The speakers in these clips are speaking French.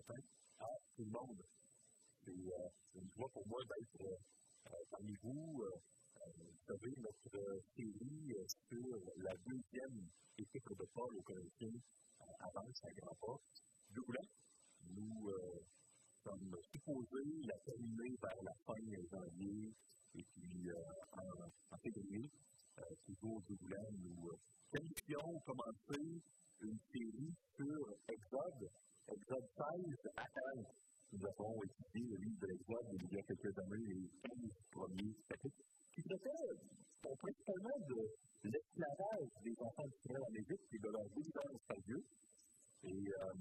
matin à tout le monde. C'est une joie pour moi d'être parmi vous. vous savez, notre série sur la deuxième équipe de Paul au Corinthiens avance à grands pas. Nous sommes supposés la terminer vers la fin janvier et puis en, février euh, toujours Douglas, nous qualifions commencer une série sur Exode, Exode 16 à 15. Nous avons étudié le livre de l'Exode il y a quelques années, les 15 premiers chapitres, qui traitaient principalement de l'esclavage des enfants d'Israël en Égypte et de leur délivrance par Dieu. Et euh,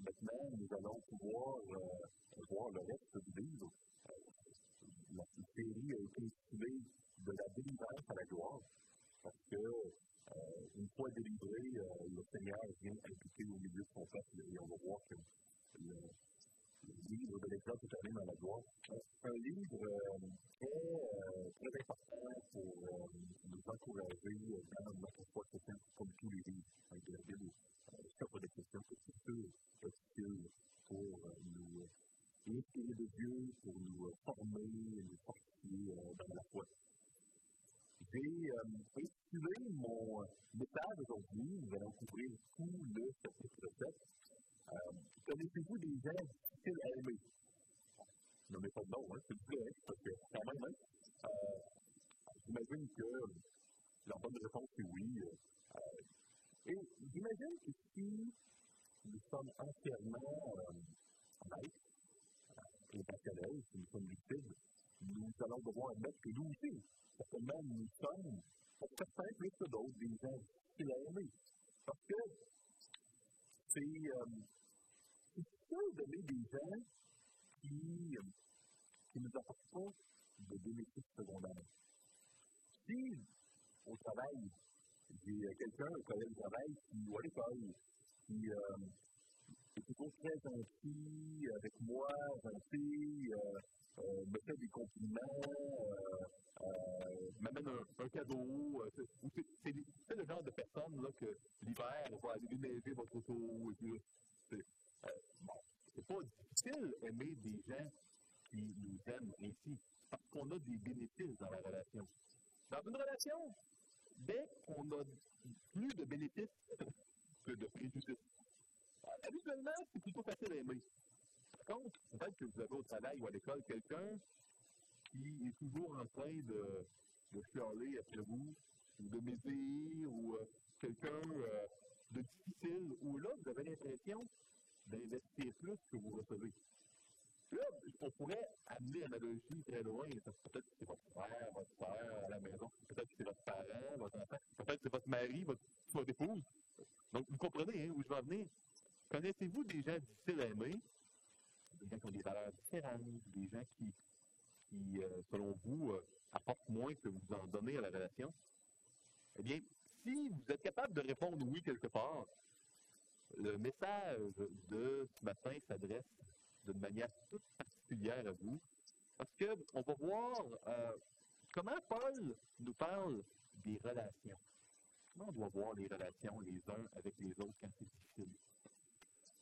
maintenant, nous allons pouvoir euh, voir le reste du livre. la série a été intitulée de la délivrance à la gloire, parce que euh, une fois délivré, euh, le Seigneur vient impliquer au milieu de son peuple et on va voir que le, livre de l'Exode se termine dans la gloire. C'est un livre euh, très, très important pour nous encourager dans notre foi chrétienne, comme tous les livres de la. Je pas des questions que c'est sûr, pour nous inspirer de Dieu, pour nous former, nous fortifier dans la foi. J'ai euh, intitulé mon message aujourd'hui, nous allons couvrir tout le chapitre 7. Euh, Connaissez-vous des gens difficiles à aimer? Ne mets pas de nom, hein, c'est plaît, parce que quand même, hein, euh, j'imagine que la bonne réponse est oui. Euh, et j'imagine que si nous sommes entièrement euh, honnêtes et passionnels, si nous sommes lucides, nous allons devoir admettre que nous aussi, certainement, nous sommes, pour certains plus que d'autres, des gens difficiles à aimer. Parce que c'est euh, difficile d'aimer des gens qui euh, ne nous apportent pas de bénéfices secondaires. Si, au travail, j'ai quelqu'un, un collègue de travail, qui, ou à l'école, qui euh, toujours très gentil avec moi, gentil, euh, euh, me fait des compliments, euh, euh, m'amène un, cadeau. c'est le genre de personne que l'hiver va aller déneiger votre auto. C'est bon, pas difficile d'aimer des gens qui nous aiment ainsi, parce qu'on a des bénéfices dans la relation. Dans une relation, dès qu'on a plus de bénéfices que de préjudices, habituellement, c'est plutôt facile à aimer contre, peut-être que vous avez au travail ou à l'école quelqu'un qui est toujours en train de, de chialer après vous, ou de médire, ou euh, quelqu'un euh, de difficile, où là, vous avez l'impression d'investir plus que vous recevez. Là, on pourrait amener l'analogie très loin. Peut-être que c'est votre frère, votre soeur à la maison, peut-être que c'est votre parent, votre enfant, peut-être que c'est votre mari, votre, épouse. Donc, vous comprenez hein, où je vais en venir. Connaissez-vous des gens difficiles à aimer? des gens qui ont des valeurs différentes, des gens qui, euh, selon vous, euh, apportent moins que vous en donnez à la relation, eh bien, si vous êtes capable de répondre oui quelque part, le message de ce matin s'adresse d'une manière toute particulière à vous, parce qu'on va voir euh, comment Paul nous parle des relations. Comment on doit voir les relations les uns avec les autres quand c'est difficile?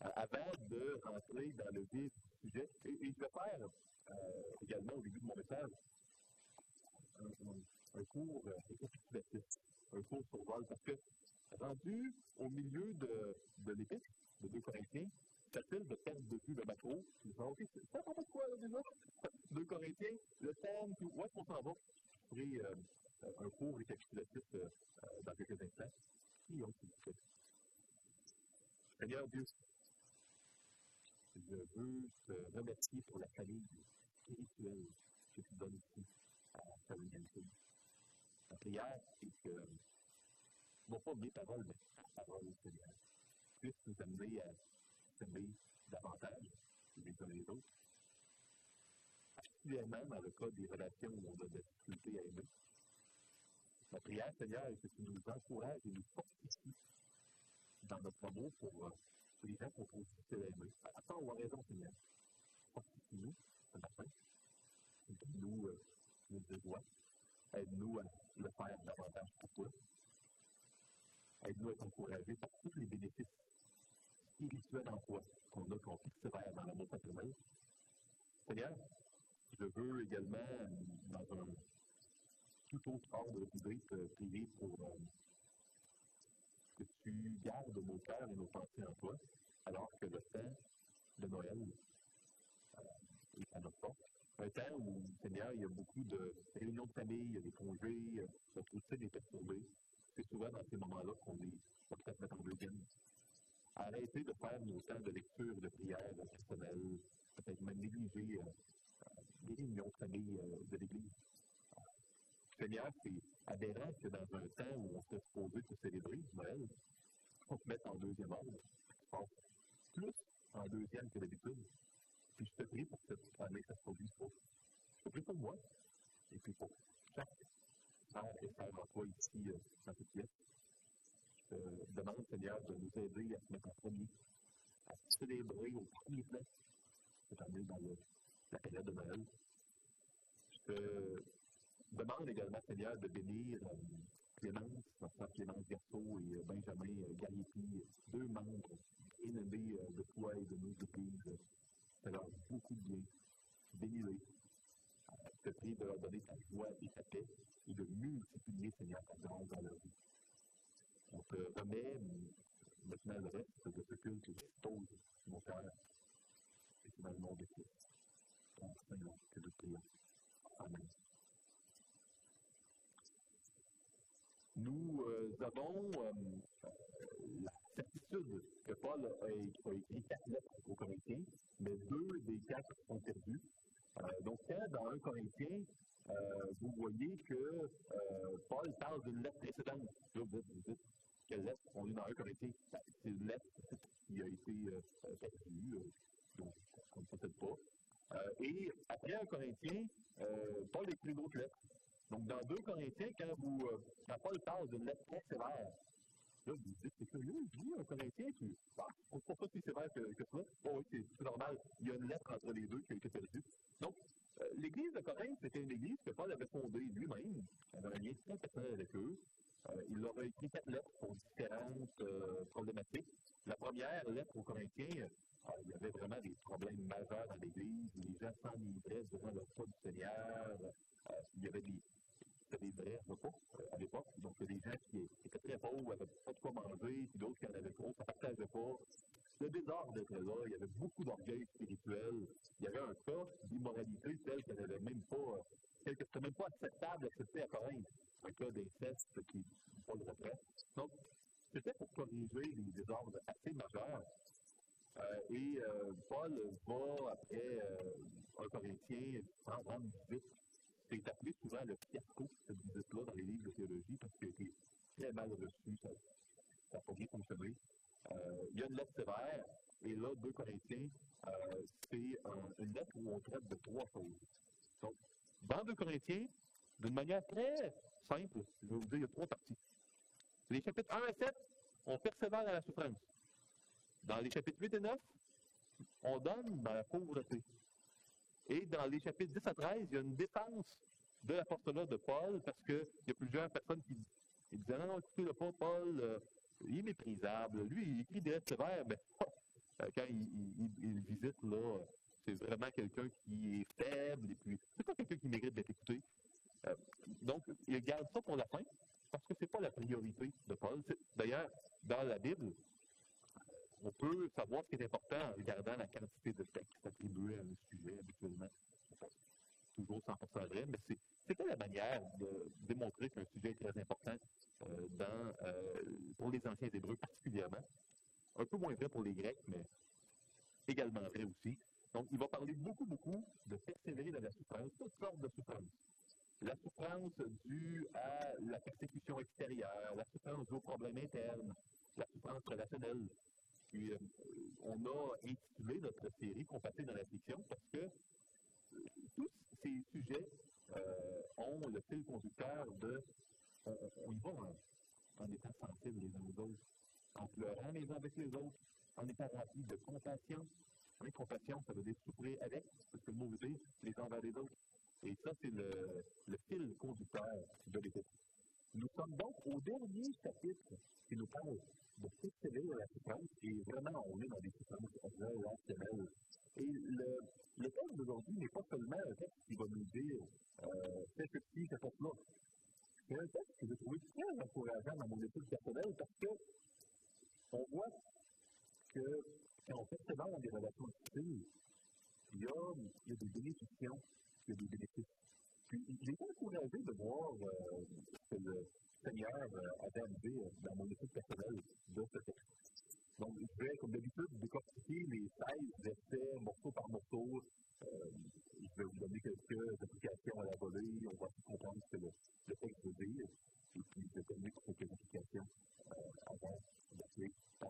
Euh, avant de rentrer dans le vif du sujet. Et, je vais faire euh, également au début de mon message un, cours récapitulatif, euh, un cours sur vol, parce que rendu au milieu de, de l'épître de 2 Corinthiens, facile de perdre de vue le macro. Je dis, OK, ça va quoi là déjà? 2 Corinthiens, le thème, où est-ce qu'on s'en va? Euh, un cours récapitulatif dans quelques instants. Vous plaît. Seigneur Dieu, je veux te remercier pour la famille spirituelle que tu donnes ici à Saint-Louis. La prière, c'est que, non pas mes paroles, mais ta parole, Seigneur, puisse nous amener à s'aimer davantage les uns les autres. Particulièrement dans le cas des relations où on a des difficultés à aimer. La prière, Seigneur, c'est que tu nous encourages et nous fortifies dans notre amour pour sous les gens qu'on trouve célébrés. À part aux raisons Seigneur. Fortifie-nous ce matin. Guide-nous euh, nos. Aide-nous à le faire davantage pour toi. Aide-nous à être encouragés par tous les bénéfices spirituels en toi qu'on a, qu'on persévère dans l'amour paternel. Seigneur, je veux également, euh, dans un tout autre ordre de rubrique euh, privée pour. Euh, que tu gardes nos cœurs et nos pensées en toi, alors que le temps de Noël euh, est à notre porte. Un temps où, Seigneur, il y a beaucoup de réunions de famille, il y a des congés, euh, notre routine est perturbée. C'est souvent dans ces moments-là qu'on est, va peut-être mettre en deuxième. Arrêtez de faire nos temps de lecture, de prière personnelle, peut-être même négliger euh, les réunions de famille de l'Église. Seigneur, c'est aberrant que dans un temps où on s'est supposé de célébrer Noël, on se mette en deuxième ordre, plus en deuxième que d'habitude. Puis je te prie pour que cette année, ça se produise pas. Je te prie pour moi, et puis pour chaque frère et frère en toi ici, euh, dans. Je demande, Seigneur, de nous aider à se mettre en premier, à célébrer au premier plan cette année dans le, la période de Noël. Je te demande également, Seigneur, de bénir euh, Clémence, notre Clémence Garceau et euh, Benjamin euh, Gariepi, deux membres aimés de toi et de nos églises. Ça leur beaucoup de bien. Bénis-les. Je te prie de leur donner ta joie et ta paix et de multiplier, Seigneur, ta grâce dans leur vie. On te remet maintenant le reste de ce culte que sur mon cœur. Et c'est dans le nom de Christ. Ton Seigneur, que de prions. Amen. Nous euh, avons euh, la certitude que Paul a, écrit quatre lettres aux Corinthiens, mais deux des quatre sont perdus. Euh, donc, quand dans un Corinthien, vous voyez que Paul parle d'une lettre précédente, là, vous dites, quelle lettre on est dans un Corinthien? Ben, c'est une lettre qui a été perdue, donc on ne sait peut-être pas. et après un Corinthien, Paul écrit une autre lettre. Donc, dans 2 Corinthiens, quand, vous, euh, quand Paul parle d'une lettre très sévère, là, vous dites, c'est curieux, il dit un Corinthien, puis, bah, pourquoi pas si sévère que, que ça? Oh, oui, c'est normal. Il y a une lettre entre les deux qui a été perdue. Donc, euh, l'église de Corinthe, c'était une église que Paul avait fondée lui-même. Il avait un lien très personnel avec eux. Euh, il leur a écrit quatre lettres pour différentes problématiques. La première lettre aux Corinthiens, il y avait vraiment des problèmes majeurs dans l'Église. Les gens s'enivraient devant le pas du Seigneur. il y avait des, des vrais repas à l'époque. Donc, des gens qui étaient très pauvres, n'avaient pas de quoi manger, puis d'autres qui en avaient trop, ça ne partageait pas. Le désordre était là, il y avait beaucoup d'orgueil spirituel. Il y avait un cas d'immoralité tel qu'elle n'avait même pas, tel que c'était même pas acceptable d'accepter à Corinthe. Un cas d'inceste qui pas le retrait. Donc, c'était pour corriger des désordres assez majeurs. Euh, et euh, Paul va, après euh, un Corinthien, rendre visite c'est appelé souvent le fiasco, cette visite-là, dans les livres de théologie, parce qu'il a été très mal reçu, ça n'a pas bien fonctionné. Euh, il y a une lettre sévère, et là, 2 Corinthiens, euh, c'est une lettre où on traite de trois choses. Donc, dans 2 Corinthiens, d'une manière très simple, je vais vous dire, il y a trois parties. Les chapitres 1 à 7, on persévère dans la souffrance. Dans les chapitres 8 et 9, on donne dans la pauvreté. Et dans les chapitres 10 à 13, il y a une défense de l'apostolat de Paul parce qu'il y a plusieurs personnes qui, disaient Non, écoutez, le pas Paul, euh, il est méprisable. Lui, il écrit des lettres sévères, mais euh, quand il, visite, là, c'est vraiment quelqu'un qui est faible et puis c'est pas quelqu'un qui mérite d'être écouté. Euh, donc, il garde ça pour la fin parce que c'est pas la priorité de Paul. D'ailleurs, dans la Bible, on peut savoir ce qui est important en regardant la quantité de textes attribués à un sujet habituellement. Toujours 100% mais c'était la manière de démontrer qu'un sujet est très important euh, euh, pour les anciens Hébreux particulièrement. Un peu moins vrai pour les Grecs, mais également vrai aussi. Donc, il va parler beaucoup, beaucoup de persévérer dans la souffrance, toutes sortes de souffrances. La souffrance due à la persécution extérieure, la souffrance aux problèmes internes, la souffrance relationnelle, puis, euh, on a intitulé notre série Compasser dans la fiction parce que tous ces sujets euh, ont le fil conducteur de on, y va en, étant sensibles les uns aux autres, en pleurant les uns avec les autres, en étant remplis de compassion. Oui, compassion, ça veut dire souffrir avec, parce que le mot les uns vers les autres. Et ça, c'est le, fil conducteur de l'Épître. Nous sommes donc au dernier chapitre qui nous parle de persévérer la souffrance, et vraiment, on est dans des souffrances relationnelles. Et le, le texte d'aujourd'hui n'est pas seulement un texte qui va nous dire euh, fais ceci, fais cela. C'est un texte que j'ai trouvé très encourageant dans mon étude personnelle parce que on voit que quand on persévère dans des relations difficiles, il y a, il y a des bénéfictions, il y a des bénéfices. Puis, j'ai été encouragé de voir euh, que le Seigneur euh, avait amené euh, dans mon étude personnelle de ce texte. Donc, je vais, comme d'habitude, décortiquer les 16 essais, morceau par morceau. Euh, je vais vous donner quelques applications à la volée. On va comprendre ce que le, le texte veut dire. Et puis, je vais terminer par quelques applications euh, avant d'appeler à,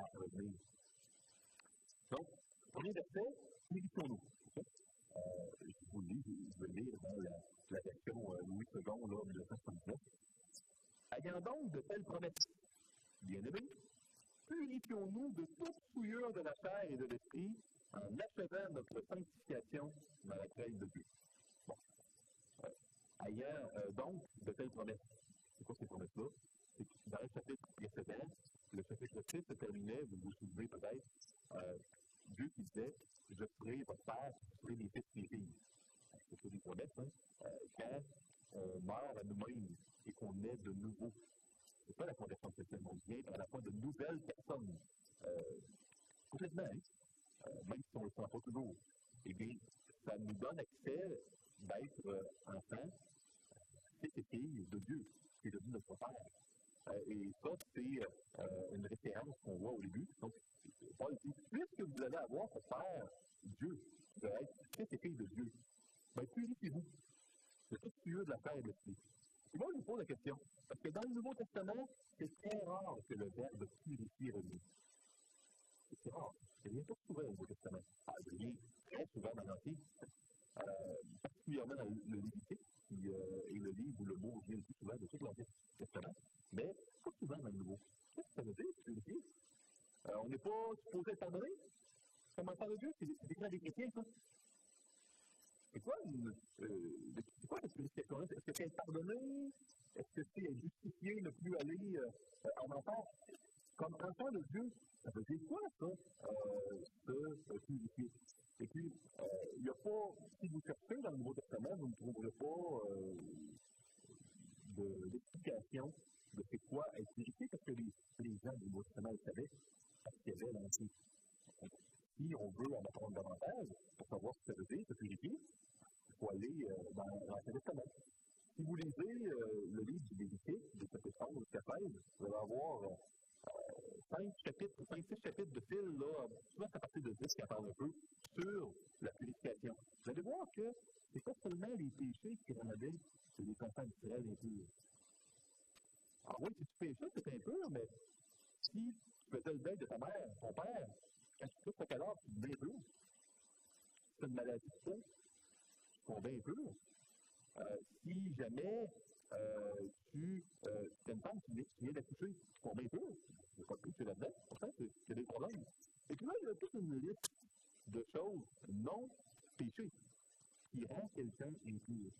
à revenir. Donc, premier verset, méditons-nous. Euh, je vous le lis, je vais lire dans la, la version euh, Louis II, là, 1979. Ayant donc de telles promesses, bien-aimés, purifions-nous de toute souillure de la chair et de l'esprit en achevant notre sanctification dans la crainte de Dieu. Bon. Euh, ayant euh, donc de telles promesses. C'est quoi ces promesses-là? C'est que dans le chapitre précédent, le chapitre 6 se terminait, vous vous souvenez peut-être, euh, Dieu qui disait Je ferai votre père, je ferai mes fils et mes filles. C'est des promesses, hein? Quand on meurt à nous-mêmes et qu'on est de nouveau c'est pas la conversion chrétienne, on vient à la fois de nouvelles personnes, euh, complètement, hein? euh, même si on ne le sent pas toujours. Eh bien, ça nous donne accès d'être euh, enfants, fils et filles de Dieu, qui est devenu notre Père. Euh, et ça, c'est euh, une référence qu'on voit au début. Donc, Paul dit, puisque vous allez avoir pour Père Dieu, vous allez être fils et filles de Dieu, ben, purifiez-vous de toute tueur de la terre et de l'esprit et je vous pose la question, parce que dans le Nouveau Testament, c'est très rare que le verbe purifier revienne. C'est rare. Il vient pas souvent au Nouveau Testament. Ah, vient très souvent dans l'Ancien, euh, particulièrement dans le Lévitique, qui euh, est le livre où le mot vient le plus souvent de tout l'Ancien Testament, mais pas souvent dans le Nouveau. Qu'est-ce que ça veut dire, purifier? Euh, on n'est pas supposé être pardonné? Comme un de Dieu, c'est des chrétiens, ça. C'est quoi, euh, c'est Est-ce que c'est pardonné? Est-ce que c'est justifié, ne plus aller euh, en enfer? Comme enfant de Dieu, ça veut dire quoi, ça, euh, purifier? Et puis, euh, il n'y a pas, si vous cherchez dans le Nouveau Testament, vous ne trouverez pas euh, d'explication de, de c'est quoi être purifié, parce que les, gens du Nouveau Testament le savaient, parce qu'il y avait. Si on veut en apprendre davantage, pour savoir ce que ça veut dire, se aller euh, dans l'Ancien Testament. Si vous lisez euh, le livre du Lévitique, du chapitre 11 jusqu'à 16, vous allez avoir euh, cinq chapitres, cinq, six chapitres de fil, là, souvent à partir de 10 qui parlent un peu, sur la purification. Vous allez voir que c'est pas seulement les péchés qui rendaient les enfants d'Israël impurs. Alors oui, si tu péchais, c'est impur, mais si tu faisais le deuil de ta mère, ton père, quand tu touches cadavre, tu deviens impur. C'est une maladie de peu. Euh, si jamais euh, tu euh, es une femme qui vient d'accoucher, qu'on bien peu, a pas de plus là-dedans, pourtant, a des problèmes. Et puis là, il y a toute une liste de choses non péchées qui rend quelqu'un impur.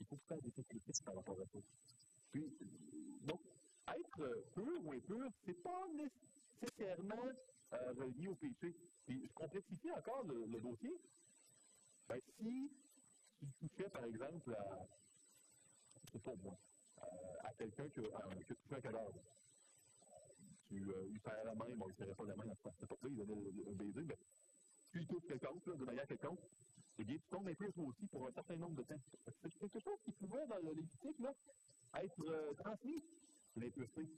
Il faut faire des sacrifices par rapport à ça. Puis, donc, être pur ou impur, c'est pas nécessairement euh, relié au péché. Puis, je complexifie encore le, le dossier. Ben, si tu touchais, par exemple, à, moi, à quelqu'un qui, qui a touché un cadavre, tu euh, serrais la main, bon, il serrait pas la main dans ce pas il donnait un baiser, mais tu lui touches quelqu'un, de manière quelconque, eh bien, tu tombes un peu aussi pour un certain nombre de temps. C'est quelque chose qui pouvait, dans le lévitique, là, être euh, transmis, l'impureté.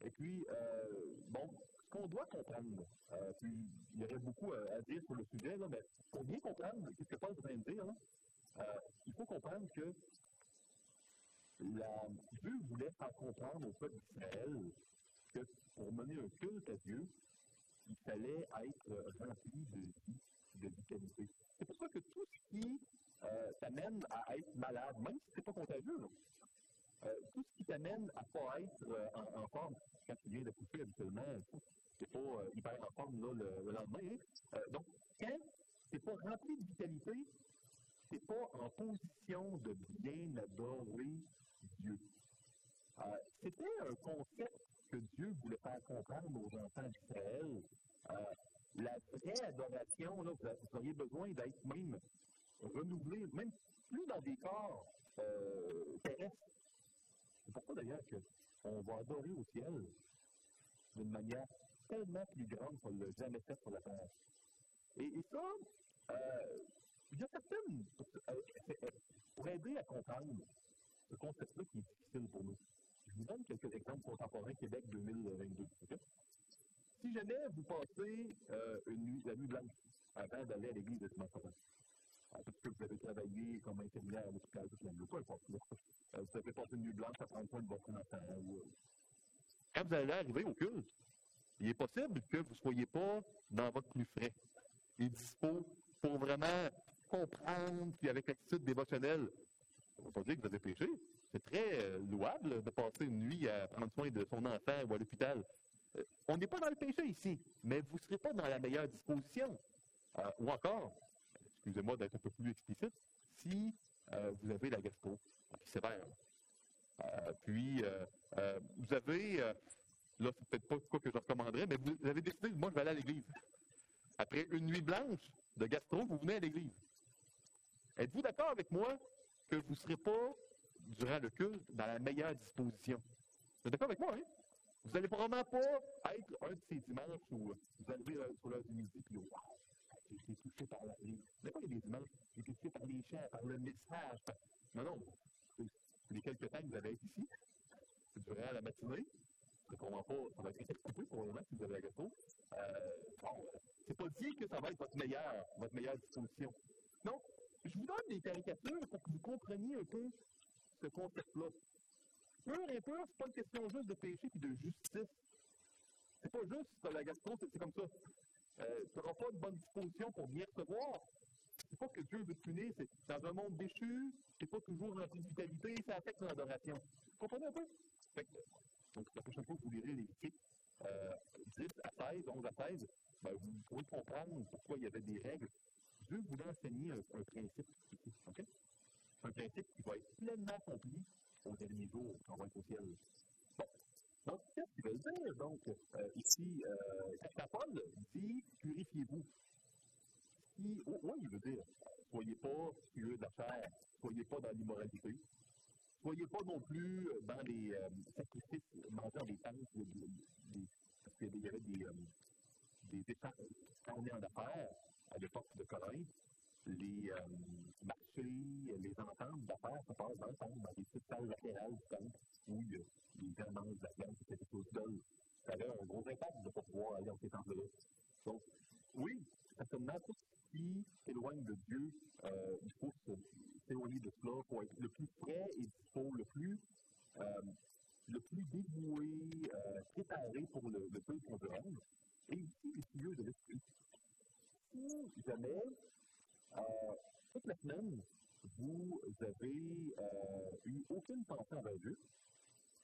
Et puis, euh, bon, ce qu'on doit comprendre, euh, puis il y aurait beaucoup à, à, dire sur le sujet, là, mais pour bien comprendre ce que Paul est en train de dire, là, euh, il faut comprendre que Dieu voulait faire comprendre au peuple d'Israël que pour mener un culte à Dieu, il fallait être rempli de vie, de vitalité. C'est pour ça que tout ce qui euh, t'amène à être malade, même si ce n'est pas contagieux, euh, tout ce qui t'amène à ne pas être en, forme, quand tu viens d'accoucher habituellement, tu n'es pas hyper en forme là, le, le, lendemain. Hein? donc, quand n'es pas rempli de vitalité, c'est pas en position de bien adorer Dieu. Euh, C'était un concept que Dieu voulait faire comprendre aux enfants d'Israël. Euh, la vraie adoration, là, vous auriez besoin d'être même renouvelé, même plus dans des corps euh, terrestres. C'est pourquoi d'ailleurs qu'on va adorer au ciel d'une manière tellement plus grande qu'on ne l'a jamais fait sur la terre. Et, ça, euh, il y a certaines, euh, pour aider à comprendre ce concept-là qui est difficile pour nous. Je vous donne quelques exemples contemporains Québec 2022. Si jamais vous passez euh, une nuit, la nuit blanche avant d'aller à l'église de dimanche matin, parce que vous avez travaillé comme infirmière à l'hôpital toute la nuit, peu importe, euh, vous avez passé une nuit blanche à prendre soin de votre enfant. Quand vous allez arriver au culte, il est possible que vous ne soyez pas dans votre plus frais et dispo pour vraiment comprendre, puis avec l'attitude dévotionnelle. Veut pas dire que vous avez péché. C'est très euh, louable de passer une nuit à prendre soin de son enfant ou à l'hôpital. Euh, on n'est pas dans le péché ici, mais vous ne serez pas dans la meilleure disposition. Euh, ou encore, excusez-moi d'être un peu plus explicite, si vous avez la gastro, sévère. puis, vous avez, là, c'est peut-être pas quoi que je recommanderais, mais vous avez décidé, moi, je vais aller à l'église. Après une nuit blanche de gastro, vous venez à l'église. Êtes-vous d'accord avec moi que vous ne serez pas, durant le culte, dans la meilleure disposition? Vous êtes d'accord avec moi, hein? Vous n'allez probablement pas être un de ces dimanches où vous euh, sur l'heure du midi, puis wow, j'ai été touché par la vie. Mais pas les dimanches, j'ai été touché par les chants, par le message. Non, non. Les quelques temps que vous allez être ici, durant la matinée, je ne pas, ça va être expliqué pour le moment si vous avez la gâteau. Euh, bon, c'est pas dit que ça va être votre meilleure, votre meilleure disposition. Non, je vous donne des caricatures pour que vous compreniez un peu ce concept-là. Pur et pur, c'est pas une question juste de péché et de justice. C'est pas juste la gastro, c'est comme ça. Euh, tu n'auras pas de bonne disposition pour bien recevoir. C'est pas que Dieu veut punir, c'est dans un monde déchu, c'est pas toujours de vitalité, ça affecte l'adoration. Vous comprenez un peu? donc, la prochaine fois que vous lirez les euh, 10 à 16, 11 à 16, ben, vous pourrez comprendre pourquoi il y avait des règles Dieu voulait enseigner un, un principe. OK? Un principe qui va être pleinement accompli au dernier jour, quand on va être au ciel. Donc, qu'est-ce qu'il veut dire? Donc, euh, ici, euh, dit purifiez-vous. Qui, oh, oui, il veut dire soyez pas curieux de la soyez pas dans l'immoralité, soyez pas non plus dans les euh, sacrifices mangeant des tentes, parce qu'il y avait des, euh, des échanges, quand on est en affaires, à l'époque de Corinthe, les euh, marchés, les ententes d'affaires se passent dans le temple, dans les petites salles latérales du temple, où il y a les garments de la viande, c'était quelque chose d'ol. Ça avait un gros impact de ne pas pouvoir aller dans ces temples-là. Donc, oui, certainement, tout ce qui s'éloigne de Dieu, euh, il faut s'éloigner de cela pour être le plus près et dispo, le plus, euh, le plus dévoué, euh, préparé pour le, le qu'on veut rendre, et aussi les cieux de l'esprit si jamais, euh, toute la semaine, vous avez euh, eu aucune pensée envers Dieu,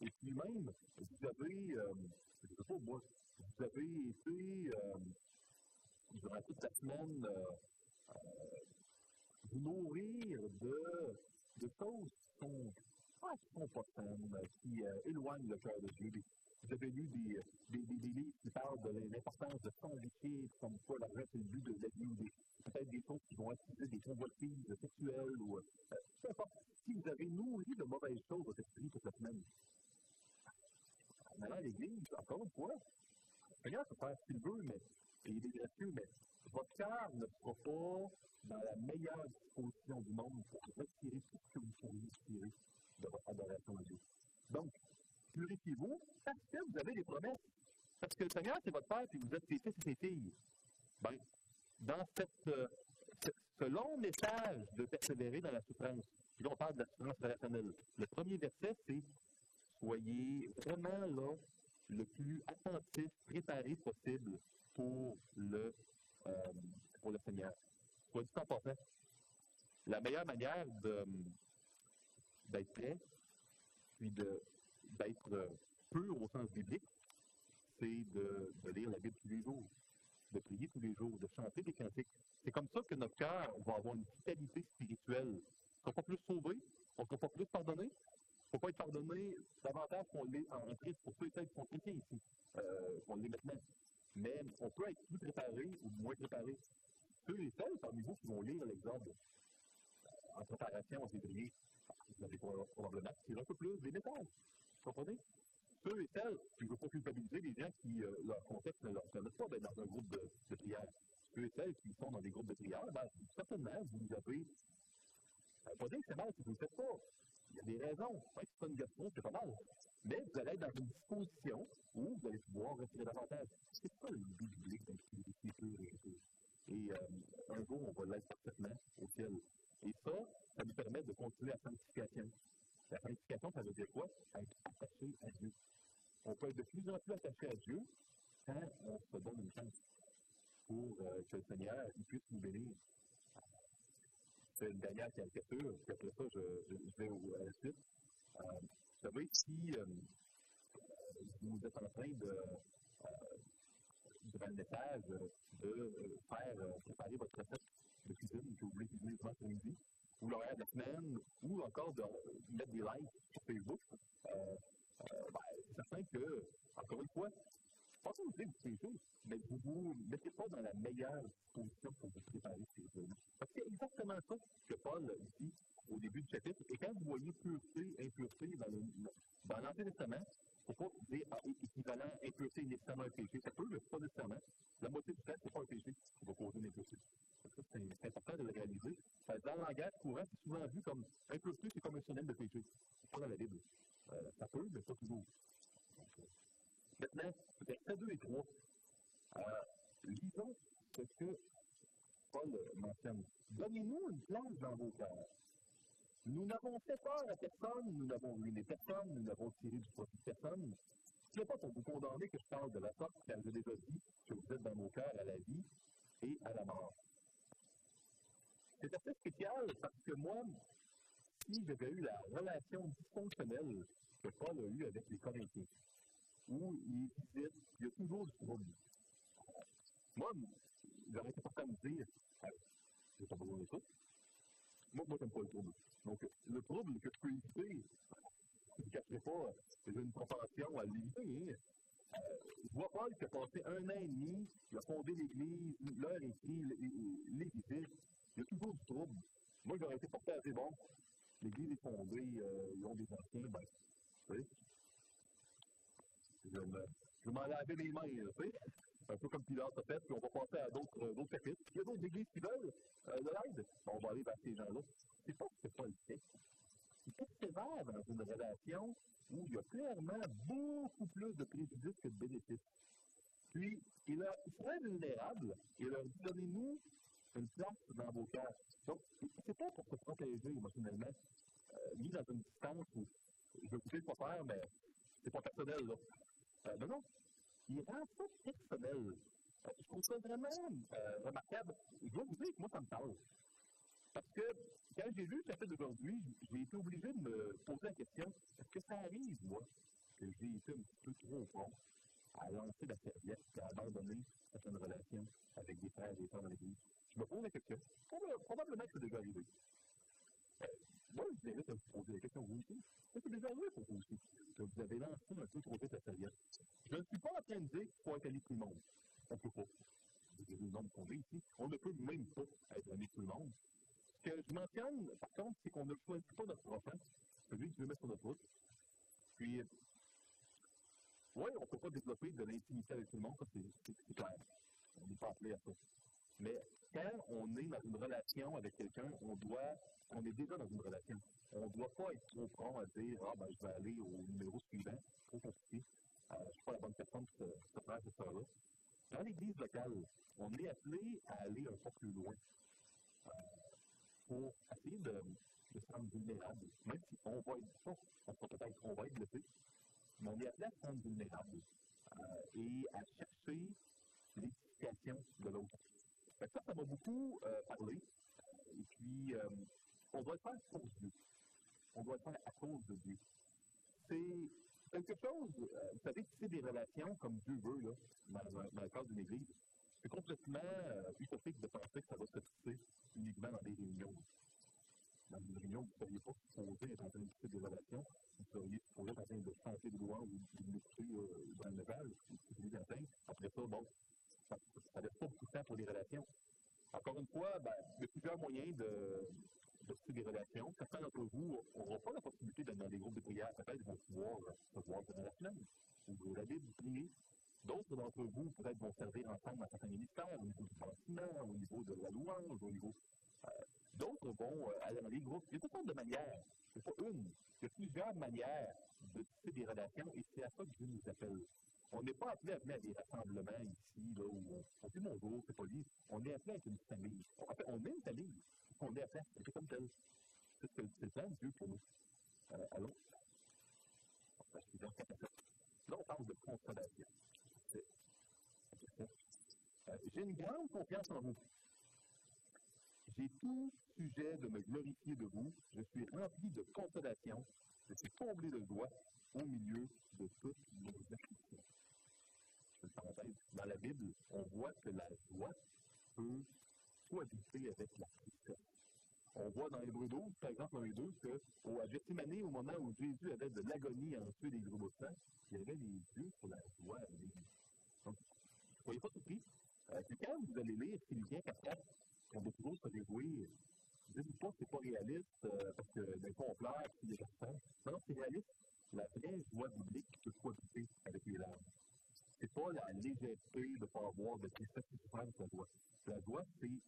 et puis même, vous avez, euh, je sais pas moi, vous avez été, euh, durant toute la semaine, vous nourrir de, de choses qui sont, ah, qui sont pas qui éloignent le cœur de Dieu, vous avez lu des, des, livres qui parlent de l'importance de s'enrichir, comme quoi l'argent c'est le but de la vie, ou peut-être des choses qui vont attiser des convoitises sexuelles, ou euh, peu importe. Si vous avez nourri de mauvaises choses votre esprit toute la semaine, en à l'église, encore une fois, Seigneur peut faire ce qu'il veut, mais il est gracieux, mais votre cœur ne sera pas dans la meilleure disposition du monde pour retirer tout ce que vous pourriez de votre adoration à Dieu. Donc, purifiez-vous parce que vous avez des promesses. Parce que le Seigneur, c'est votre Père, puis vous êtes ses fils et ses filles. Ben, dans euh, ce, long message de persévérer dans la souffrance, puis là, on parle de la souffrance relationnelle. Le premier verset, c'est Soyez vraiment là le plus attentif, préparé possible pour le, euh, pour le Seigneur. En passant, la meilleure manière d'être prêt, puis de d'être euh, pur au sens biblique, c'est de, de, lire la Bible tous les jours, de prier tous les jours, de chanter des cantiques. C'est comme ça que notre cœur va avoir une vitalité spirituelle. On ne pas plus sauvé, on ne pas plus pardonné. Il ne faut pas être pardonné davantage qu'on l'est en Christ pour ceux qui sont chrétiens ici, euh, qu'on l'est maintenant. mais on peut être plus préparé ou moins préparé. Ceux et celles parmi vous qui vont lire l'Exode euh, en préparation en février, vous avez probablement tiré un peu plus des messages. Comprenez? Et celles, je ne veux pas culpabiliser les gens qui, euh, leur contexte ne leur permet pas d'être dans un groupe de, de prière. Et celles qui sont dans des groupes de prière, ben, certainement, vous avez. Euh, pas dire que c'est mal si vous ne le faites pas. Il y a des raisons. C'est pas une gastro, c'est pas mal. Mais vous allez être dans une disposition où vous allez pouvoir respirer davantage. C'est pas le but biblique d'inclure Et euh, un jour, on va l'être parfaitement au ciel. Et ça, ça nous permet de continuer la sanctification. La sanctification, ça veut dire quoi? Être attaché à Dieu. On peut être de plus en plus attaché à Dieu quand on se donne une chance pour euh, que le Seigneur puisse nous bénir. C'est une dernière caricature, puis après ça, je, vais au, à la suite. Euh, vous savez, si euh, vous êtes en train de, durant le message, de faire préparer votre recette de cuisine que vous voulez cuisiner ce après-midi, ou l'horaire de ou encore de mettre des likes sur Facebook, euh, euh, ben, c'est certain que, encore une fois, que vous voulez vous pécher, mais vous ne vous mettez pas dans la meilleure position pour vous préparer ces jours c'est exactement ça que Paul dit au début du chapitre. Et quand vous voyez pureté, impureté dans, l'Ancien Testament, faut pas dire ah, équivalent, impureté, nécessairement un péché. Ça peut, mais pas nécessairement. La moitié du temps, ce n'est pas un péché qui va causer une impureté. C'est important de le réaliser. Dans le langage courant, c'est souvent vu comme impureté, c'est comme un synonyme de péché. C'est pas dans la Bible. Euh, ça peut, mais pas toujours. Maintenant, versets 2 et 3. Euh, lisons ce que Paul mentionne. Donnez-nous une place dans vos cœurs. Nous n'avons fait peur à personne, nous n'avons ruiné personne, nous n'avons tiré du profit de personne. Ce n'est pas pour vous condamner que je parle de la sorte, car j'ai déjà dit que vous êtes dans nos cœurs à la vie et à la mort. C'est assez spécial parce que moi, si j'avais eu la relation dysfonctionnelle que Paul a eue avec les Corinthiens, où il visite, il y a toujours du trouble. Moi, j'aurais été porté à me dire, j'ai pas besoin de ça. Moi, moi, j'aime pas le trouble. Donc, le trouble que je peux éviter, ne cacherai pas, j'ai une propension à l'éviter. Euh, je vois Paul qui a passé un an et demi, il a fondé l'Église, l'heure les visites, il y a toujours du trouble. Moi, j'aurais été porté à dire, bon, l'Église est fondée, euh, ils ont des anciens, ben, tu sais, je m'en laver les mains, tu sais. Un peu comme Pilate a fait, puis on va passer à d'autres, euh, chapitres. Il y a d'autres églises qui veulent euh, de l'aide. On va aller vers ces gens-là. C'est pas que c'est pas le fait. Il persévère dans une relation où il y a clairement beaucoup plus de préjudice que de bénéfices. Puis, il leur très vulnérable et leur dit donnez-nous une place dans vos cœurs. Donc, c'est pas pour se protéger émotionnellement, euh, mis dans une distance où je vais vous pas faire, mais c'est pas personnel, là. Euh, non. Il rend ça. Euh, je trouve ça vraiment euh, remarquable. Je dois vous dire que moi, ça me parle. Parce que quand j'ai lu le chapitre d'aujourd'hui, j'ai été obligé de me poser la question est-ce que ça arrive, moi, que j'ai été un petit peu trop fort à lancer la serviette et à abandonner certaines relations avec des frères et des sœurs dans l'Église? Je me pose la question. Probablement que c'est déjà arrivé. Moi, je vous invite à vous poser la question vous aussi. C'est déjà arrivé pour vous aussi que vous avez lancé un peu trop vite la serviette. Je ne suis pas en train de dire qu'il faut être ami tout le monde. On ne peut pas. Nombre qu'on est ici. On ne peut même pas être ami tout le monde. Ce que je mentionne, par contre, c'est qu'on ne choisit pas notre prochain, celui qui veut mettre sur notre. Puis, oui, on ne peut pas développer de l'intimité avec tout le monde, c'est clair. On n'est pas appelé à ça. Mais quand on est dans une relation avec quelqu'un, on doit, on est déjà dans une relation. On ne doit pas être trop prompt à dire Ah, ben, je vais aller au numéro suivant, trop compliqué. Euh, je ne suis pas la bonne personne pour ce frère, cette soeur-là. Dans l'Église locale, on est appelé à aller un peu plus loin euh, pour essayer de, se rendre vulnérable. Même si on va être ça, on va peut-être on va être blessé, mais on est appelé à se rendre vulnérable euh, et à chercher l'édification de l'autre. Ça, ça m'a beaucoup euh, parlé. Et puis, euh, on doit le faire de Dieu. On doit le faire à cause de Dieu. C'est quelque chose, euh, vous savez, tisser des relations comme Dieu veut, là, dans, le cadre d'une église. C'est complètement euh, utopique de penser que ça va se tisser uniquement dans des réunions. Dans une réunion, vous ne seriez pas supposé être en train de tisser des relations. Vous seriez supposé être en train de chanter de louanges ou de l'écouter euh, dans le message, ou de Après ça, bon, Encore une fois, ben, il y a plusieurs moyens de, de des relations. Certains d'entre vous n'auront pas la possibilité d'être dans des groupes de prière. Peut-être vont pouvoir se voir pendant la semaine, ouvrir la Bible, prier. D'autres d'entre vous, peut-être, vont servir ensemble dans certains ministères, au niveau du bâtiment, au niveau de la louange, au niveau. Euh, D'autres vont euh, aller dans des groupes. Il y a toutes sortes de manières. A pas une. Il y a plusieurs manières de tisser des relations et c'est à ça que Dieu nous appelle. On n'est pas appelé à venir à des rassemblements ici, là, où on, dit bonjour, c'est dit. On est appelé à être une famille. On est une famille. On est appelé à être comme tel. C'est le plan de Dieu pour nous. Euh, allons. Là, on parle de consolation. Euh, J'ai une grande confiance en vous. J'ai tout sujet de me glorifier de vous. Je suis rempli de consolation. Je suis comblé de joie au milieu de toutes nos afflictions. Dans la Bible, on voit que la joie peut cohabiter avec la tristesse. On voit dans Hébreu 12, par exemple, dans les deux, que au, au moment où Jésus avait de l'agonie en tuer des gros de sang, il avait les yeux sur la joie. Donc, ne soyez pas surpris. Euh, quand vous allez lire Philippiens 4, on va toujours se réjouir. Dites-vous pas que c'est pas réaliste euh, parce que d'un coup on pleure puis Non, non, c'est réaliste. La vraie joie biblique peut cohabiter avec les larmes. C'est pas la légèreté de ne pas avoir de tristesse qui souffrance la joie. La joie, c'est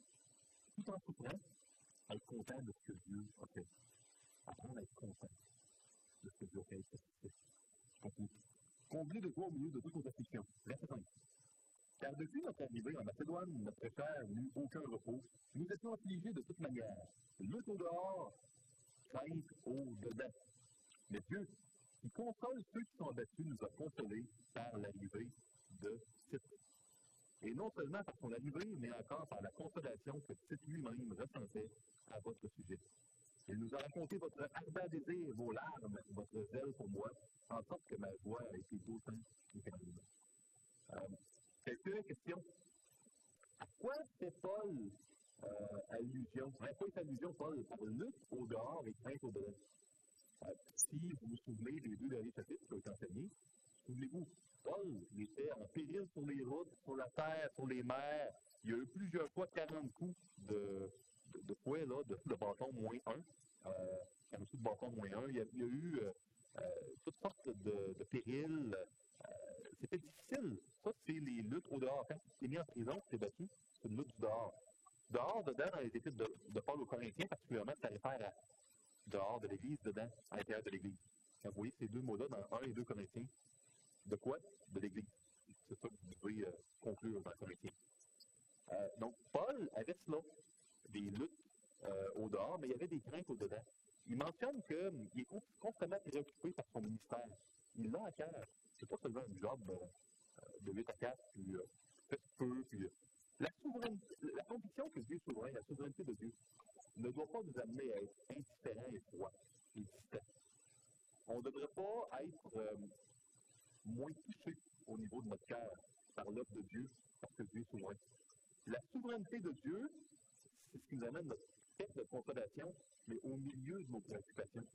tout en souffrant, être content de ce que Dieu a fait. Apprendre à être content de ce que Dieu a fait. Comblé de joie au milieu de toutes nos afflictions. Verset 5. Car depuis notre arrivée en Macédoine, notre chair n'eut aucun repos. Nous étions affligés de toute manière. Lutte au dehors, crainte au dedans. Mais Dieu, qui console ceux qui sont abattus, nous a consolés par l'arrivée de Tite. Et non seulement par son arrivée, mais encore par la consolation que Tite lui-même ressentait à votre sujet. Il nous a raconté votre ardent désir, vos larmes, votre zèle pour moi, en sorte que ma joie a été d'autant. Euh, quelques questions? À quoi fait Paul euh, allusion? À quoi fait allusion, Paul, par lutte au dehors et crainte au dedans? Euh, si vous vous souvenez des deux derniers chapitres qui ont été enseignés, souvenez-vous, Paul était en péril sur les routes, sur la terre, sur les mers. Il y a eu plusieurs fois 40 coups de, de, de là, de, bâton moins 1. Euh, 40 coups de bâton moins 1. Il y a, eu euh, euh, toutes sortes de, périls. Euh, c'était difficile. Ça, c'est les luttes au dehors. Quand tu mis en prison, tu es battu, c'est une lutte du dehors. Dehors, dedans, dans les études de, de Paul aux Corinthiens, particulièrement, ça réfère à dehors de l'Église, dedans, à l'intérieur de l'Église. Vous voyez ces deux mots-là dans 1 et 2 Corinthiens, de quoi? De l'Église. C'est ça que vous devez euh, conclure dans Corinthiens. Euh, donc, Paul avait cela, des luttes euh, au dehors, mais il y avait des craintes au dedans. Il mentionne qu'il hum, est constamment préoccupé par son ministère. Il l'a à cœur. C'est pas seulement un job euh, de 8 à 4, puis fait peu, puis la, souveraineté, la conviction que Dieu est souverain, la souveraineté de Dieu, ne doit pas nous amener à être indifférents et froids et distants. On ne devrait pas être euh, moins touché au niveau de notre cœur par l'œuvre de Dieu, parce que Dieu est souverain. La souveraineté de Dieu, c'est ce qui nous amène notre tête de consolation, mais au milieu de nos préoccupations.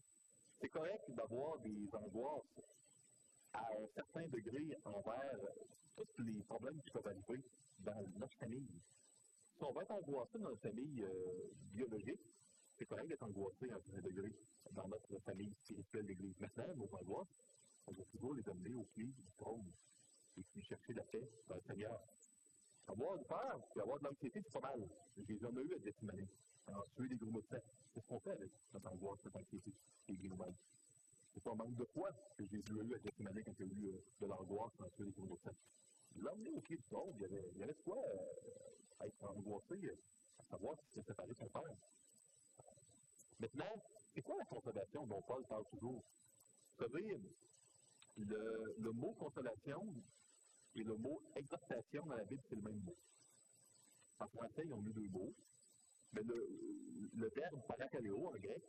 C'est correct d'avoir des angoisses à un certain degré envers tous les problèmes qui peuvent arriver dans notre famille. Si on va être angoissé dans notre famille euh, biologique, c'est correct d'être angoissé à un degré dans notre famille spirituelle d'Église. Maintenant, nos angoisses, on doit toujours les amener au pied du trône et puis chercher la paix dans le Seigneur. Avoir du peur et avoir de l'anxiété, c'est pas mal. Jésus en a eu à Gethsemane, en tuer des gros moutons. C'est ce qu'on fait avec notre angoisse, notre anxiété et nous-mêmes. C'est pas un manque de foi que Jésus a eu à Gethsemane quand il a eu euh, de l'angoisse en tuer des gros moutons. Il l'a emmené au pied du trône. Il y avait, il de quoi euh, être angoissé, euh, à savoir s'il s'est séparé de son père. Maintenant, c'est quoi la consolation dont Paul parle toujours? Vous savez, le, le mot consolation et le mot exhortation dans la Bible, c'est le même mot. En français, ils ont mis deux mots. Mais le, le verbe parakaleo en grec,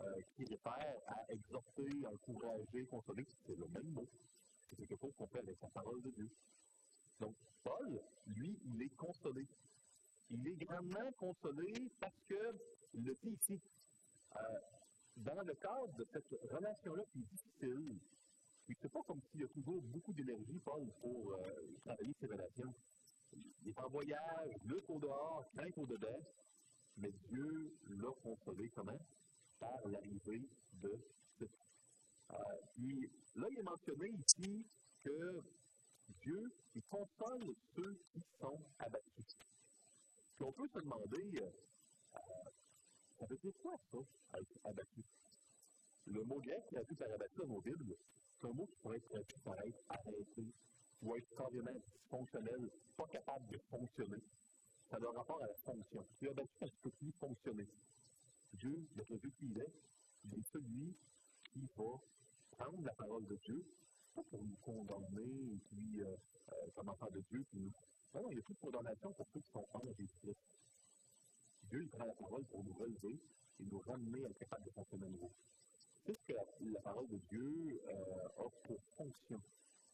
euh, qui réfère à exhorter, encourager, consoler, c'est le même mot. C'est quelque chose qu'on fait avec la parole de Dieu. Donc, Paul, lui, il est consolé. Il est grandement consolé parce que, il le dit ici, euh, dans le cadre de cette relation-là qui est difficile, c'est pas comme s'il y a toujours beaucoup d'énergie, Paul, pour euh, travailler ses relations. il est en voyage, lutte au dehors, crainte au dedans, mais Dieu l'a consolé comment? Par l'arrivée de Christ. Euh, puis là, il est mentionné ici que Dieu, il console ceux qui sont abattus. Puis on peut se demander, euh, ça veut dire quoi ça, être abattu? Le mot grec qui pu par abattu dans nos Bibles, c'est un mot qui pourrait être traduit par être arrêté, ou être carrément dysfonctionnel, pas capable de fonctionner. Ça a un rapport à la fonction. Tu es abattu parce que tu peux fonctionner. Dieu, notre Dieu qui il est, il est celui qui va prendre la parole de Dieu, pas pour nous condamner et puis, euh, euh, de Dieu. Non, il n'y a plus de condamnation pour ceux qui sont en Jésus-Christ. Dieu, il prend la parole pour nous relever et nous ramener à être capable de fonctionner à nouveau. C'est ce que la, parole de Dieu euh, a pour fonction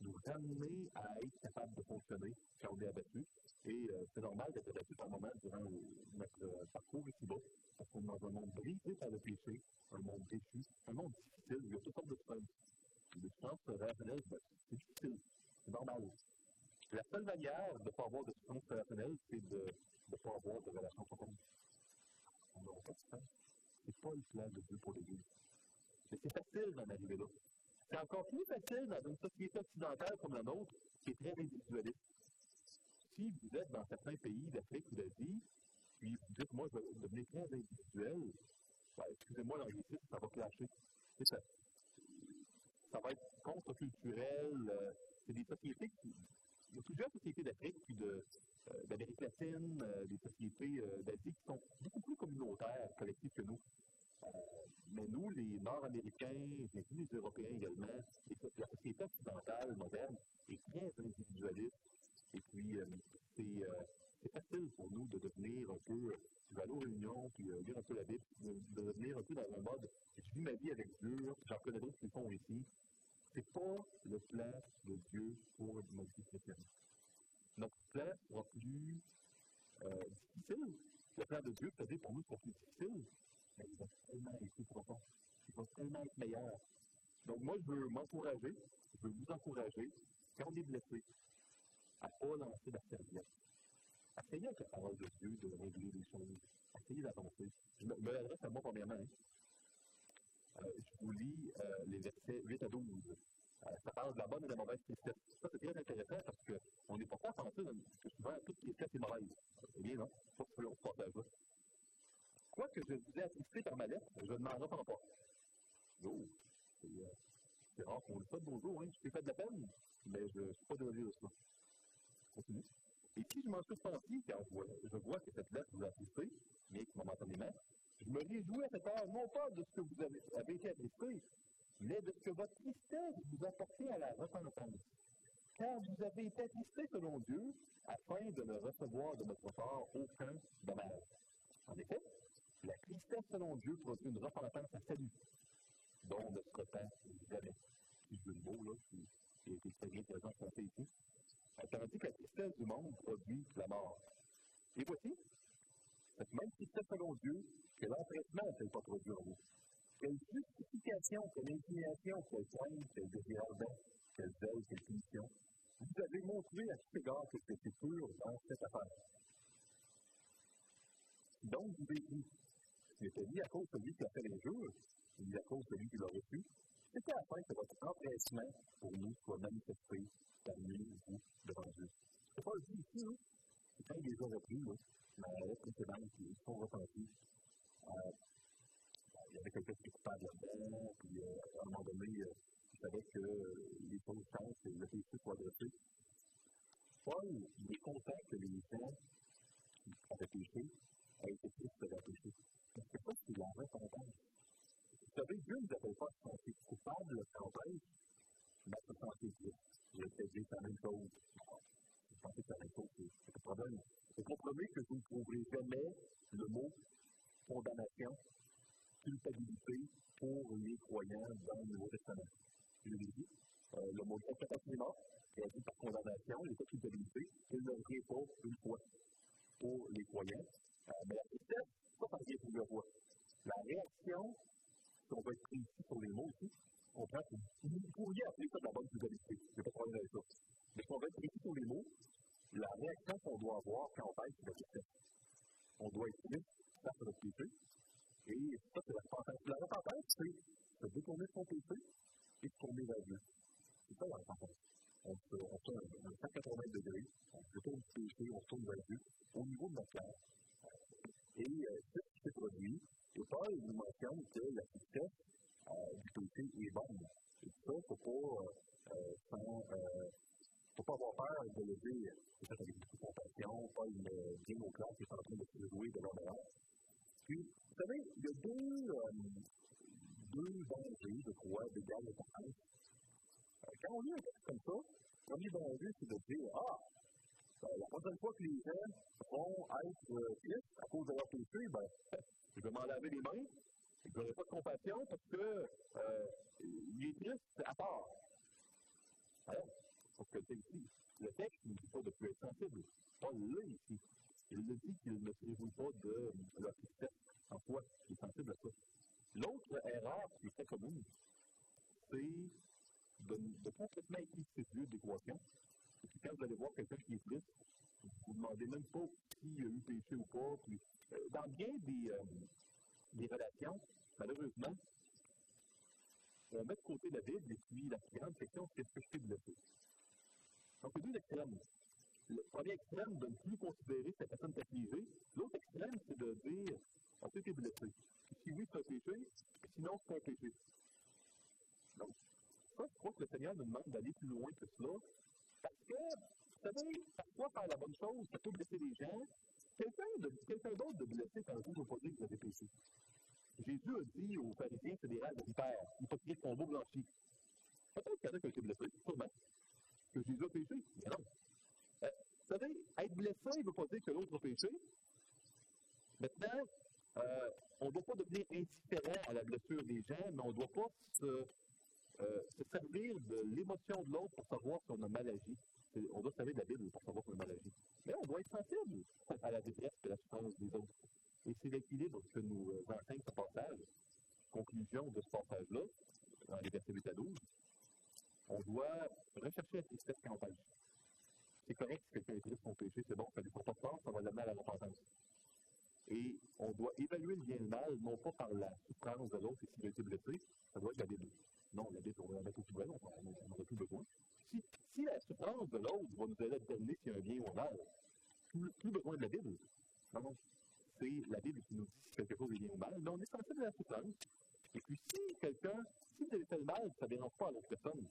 nous ramener à être capable de fonctionner quand on est abattu. Et euh, c'est normal d'être abattu par moment durant notre euh, parcours ici-bas, parce qu'on est dans un monde brisé par le péché, un monde déchu, un monde difficile, il y a toutes sortes de souffrances. Les rationnelles, ben, c'est difficile, c'est normal. La seule manière de ne pas avoir de souffrance relationnelle, c'est de ne pas avoir de relation profonde. On n'aura pas de. C'est pas de Dieu pour l'Église. Mais c'est facile d'en arriver là. C'est encore plus facile dans une société occidentale comme la nôtre, qui est très individualiste. Si vous êtes dans certains pays d'Afrique ou d'Asie, puis vous dites, moi, je vais devenir très individuel, ben, excusez-moi l'anglicisme, ça va clasher. Ça, ça va être contre-culturel. Euh, c'est des sociétés qui. Il y a plusieurs sociétés d'Afrique puis de, euh, d'Amérique latine, euh, des sociétés d'Asie qui sont beaucoup plus communautaires, collectives que nous. Mais nous, les Nord-Américains, les Européens également, la société occidentale moderne est très individualiste. Et puis, c'est, c'est facile pour nous de devenir un peu, je vais aller aux réunions, puis euh, lire un peu la Bible, de, de devenir un peu dans un mode, je vis ma vie avec Dieu, j'en connais d'autres qui font ici. C'est pas le plan de Dieu pour notre vie chrétienne. Notre plan sera plus euh, difficile. Le plan de Dieu, c'est-à-dire pour nous, sera plus difficile, il va tellement être plus profond. Il va tellement être meilleur. Donc, moi, je veux m'encourager, je veux vous encourager, quand on est blessé, à ne pas lancer la serviette. Essayez avec la parole de Dieu de régler les choses. Essayez d'avancer. Je me, l'adresse à moi premièrement. Euh, je vous lis euh, les versets 8 à 12. Euh, ça parle de la bonne et de la mauvaise tristesse. Ça, c'est très intéressant parce qu'on n'est pas à penser que souvent toute tristesse est mauvaise. C'est bien, non? Pas que on partage ça. Quoi que je vous ai attristé par ma lettre, je ne m'en repens pas. Oh, c'est, euh, c'est rare qu'on le fasse de nos jours, hein. Je t'ai fait de la peine, mais je ne suis pas de de ça. Continue. Et si je m'en suis senti, car je vois, que cette lettre vous a attristé, mais que momentanément, je me réjouis à cette heure, non pas de ce que vous avez, avez été attristé, mais de ce que votre tristesse vous a porté à la repentance. Car vous avez été attristé selon Dieu, afin de ne recevoir de notre part aucun dommage. En effet, la tristesse selon Dieu produit une repentance à salut, dont ne se repent jamais. Si je veux le mot, là, qui, été très bien présent ici. Tandis que la tristesse du monde produit la mort. Et voici, cette même tristesse selon Dieu, que l'empressement ne pas produire en vous. Quelle justification, quelle inclination, quelle pointe, quel désir ardent, quelle zèle, quelle punition. Vous avez montré à tout égard que c'était pur dans cette affaire. Donc, vous écrit, n'était ni à cause de celui qui a fait l'injure, ni à cause de celui qui l'a reçu, c'était afin que votre empressement pour nous soit manifesté parmi vous devant Dieu. C'est pas le dit ici, hein? C'est quand il les a repris, là, dans la lettre précédente, ils sont repentis. Euh, il y avait quelqu'un qui était coupable là-dedans, puis euh, à un moment donné, euh, il savait que les choses changent et le péché soit adressé. Paul, il est content que les gens qui avaient péché aient été tristes de leur péché. Parce que ça, c'est la repentance. Vous savez, Dieu ne nous pas à se sentir coupable quand on pêche, mais à se sentir triste. Je vais peut-être dire la même chose. Je pensais que la même chose, c'est le problème. C'est comprenez que vous ne trouverez jamais le mot condamnation, culpabilité pour les croyants dans le Nouveau Testament. Je l'ai dit. Euh, le mot incapacité traduit par condamnation, pas culpabilité, il ne revient pas une fois pour les croyants. Euh, mais la tristesse, par bien pour le roi. La réaction, si on va être ici sur les mots aussi, comprend que vous pourriez appeler ça de la bonne culpabilité. Je n'ai pas de problème avec ça. Mais si on pris sur les mots, la réaction qu'on doit avoir quand on pêche, c'est tristesse. On doit être triste face à notre. Et ça, c'est la repentance. La repentance, c'est se détourner de son péché et se tourner vers Dieu. C'est ça la repentance. On, se, on fait un, un 180 degrés, on se détourne du péché, on se tourne vers Dieu au niveau de notre cœur. Et euh, ce qui s'est produit. Et Paul nous mentionne que la euh, du péché est bonne. Et ça, il ne faut pas, euh, sans, euh, faut pas avoir peur de le dire. C'est ça avec beaucoup de compassion, Paul me dit au clair qui est en train de se jouer devant l'erreur. Puis, vous savez, il y a deux, euh, deux dangers, je crois, d'égale importance. Euh, quand on lit un texte comme ça, le premier danger, c'est de dire Ah, ben, la prochaine fois que les gens vont être euh, tristes à cause de leur péché, ben, je vais m'en laver les mains, je n'aurai pas de compassion parce que euh, il est triste à part. Que ici, le texte ne dit pas de plus être sensible. Paul l'est ici. Il le dit qu'il ne se réjouit pas de leur tristesse en soi, il est sensible à ça? L'autre erreur qui est très commune, c'est de, de complètement éclipser Dieu d'équation. Et quand vous allez voir quelqu'un qui est triste, vous ne demandez même pas s'il a eu péché ou pas. Euh, dans bien des, euh, des relations, malheureusement, on met de côté la Bible et puis la grande question, c'est qu'est-ce que je fais blessé? Donc, il y a deux extrêmes. Le premier extrême de ne plus considérer cette personne affligée. L'autre extrême, c'est de dire As-tu été blessé Si oui, c'est un péché. Sinon, c'est un péché. Donc, ça, je crois que le Seigneur nous demande d'aller plus loin que cela. Parce que, vous savez, parfois, faire la bonne chose, ça peut blesser les gens. Quelqu'un quelqu d'autre de blessé par coup ne que vous avez péché. Jésus a dit aux pharisiens, c'est des rêves de vipères, hypocrites tombeaux blanchis. Peut-être qu'il y en a qui ont été blessés, sûrement. Que Jésus a péché, mais non. Euh, vous savez, être blessé ne veut pas dire que l'autre a péché. Maintenant, euh, on ne doit pas devenir indifférent à la blessure des gens, mais on ne doit pas se, euh, se servir de l'émotion de l'autre pour savoir si on a mal agi. On doit servir de la Bible pour savoir si on a mal agi. Mais on doit être sensible à la détresse et à la souffrance des autres. Et c'est l'équilibre que nous enseigne ce passage. Conclusion de ce passage-là, dans les versets 8 à 12, on doit rechercher la tristesse quand on. C'est correct si quelqu'un est triste son péché, c'est bon, ça ne pas de ça va l'amener à la repentance. Et on doit évaluer le bien et le mal, non pas par la souffrance de l'autre et s'il a été blessé, ça doit être la Bible. Non, la Bible, on va la mettre au poubelle, on n'en a plus besoin. Si, la souffrance de l'autre va nous aider à déterminer s'il y a un bien ou un mal, plus, besoin de la Bible. Non. C'est la Bible qui nous dit si quelque chose est bien ou mal, mais on est sensible à la souffrance. Et puis, si quelqu'un, si vous avez fait le mal, ça ne dérange pas à l'autre personne,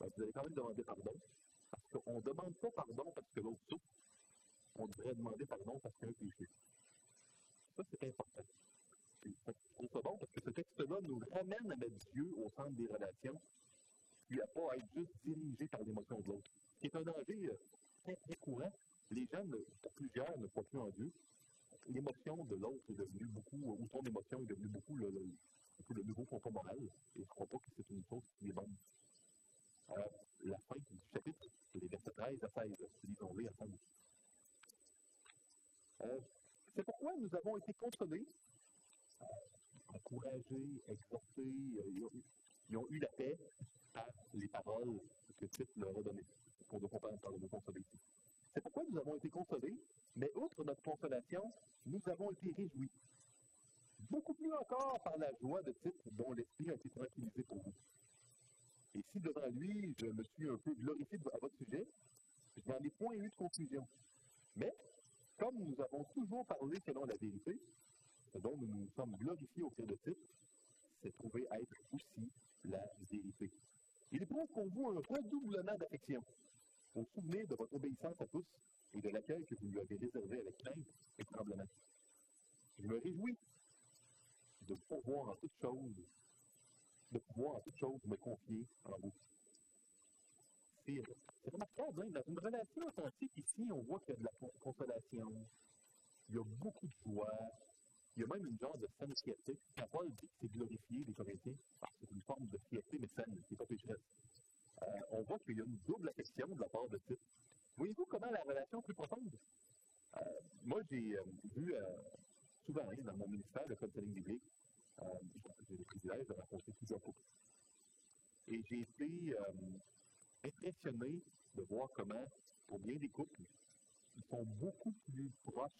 ben, vous allez quand même demander pardon. Parce qu'on ne demande pas pardon parce que l'autre souffre. On devrait demander pardon parce qu'il y a un péché. Ça, c'est important. trouve ça bon parce que ce texte-là nous ramène à mettre Dieu au centre des relations, puis à pas être juste dirigé par l'émotion de l'autre. Ce qui est un danger euh, très, très courant. Les gens, pour plusieurs, ne croient plus en Dieu. L'émotion de l'autre est devenue beaucoup, ou ton émotion est devenue beaucoup le, nouveau compas moral, et je ne crois pas que c'est une chose qui est bonne. Euh, la fin du chapitre, les versets 13 à 16, lisons-les ensemble. Euh, c'est pourquoi nous avons été consolés, euh, encouragés, exhortés, euh, ils, ont, eu la paix par les paroles que Tite leur a données. Pour nous comprendre par le ici. C'est pourquoi nous avons été consolés, mais outre notre consolation, nous avons été réjouis. Beaucoup plus encore par la joie de Tite dont l'esprit a été tranquillisé pour vous. Et si devant lui, je me suis un peu glorifié à votre sujet, je n'en ai point eu de conclusion. Mais comme nous avons toujours parlé selon la vérité, ce dont nous nous sommes glorifiés au cœur de titre, c'est trouvé être aussi la vérité. Il éprouve pour vous un redoublement d'affection, au souvenir de votre obéissance à tous et de l'accueil que vous lui avez réservé avec crainte et tremblement. Je me réjouis de pouvoir en toutes choses, de pouvoir en toutes me confier en vous c'est remarquable, hein? dans une relation authentique ici, on voit qu'il y a de la consolation, il y a beaucoup de joie, il y a même une genre de saine fierté. Quand Paul dit que c'est glorifié, les Corinthiens, c'est une forme de fierté, mais saine, n'est pas pécheresse. On voit qu'il y a une double affection de la part de Tite. Voyez-vous comment la relation est plus profonde? Euh, moi, j'ai euh, vu euh, souvent hein, dans mon ministère de counseling biblique, j'ai le privilège de rencontrer plusieurs couples. Et j'ai été impressionné de voir comment, pour bien des couples, ils sont beaucoup plus proches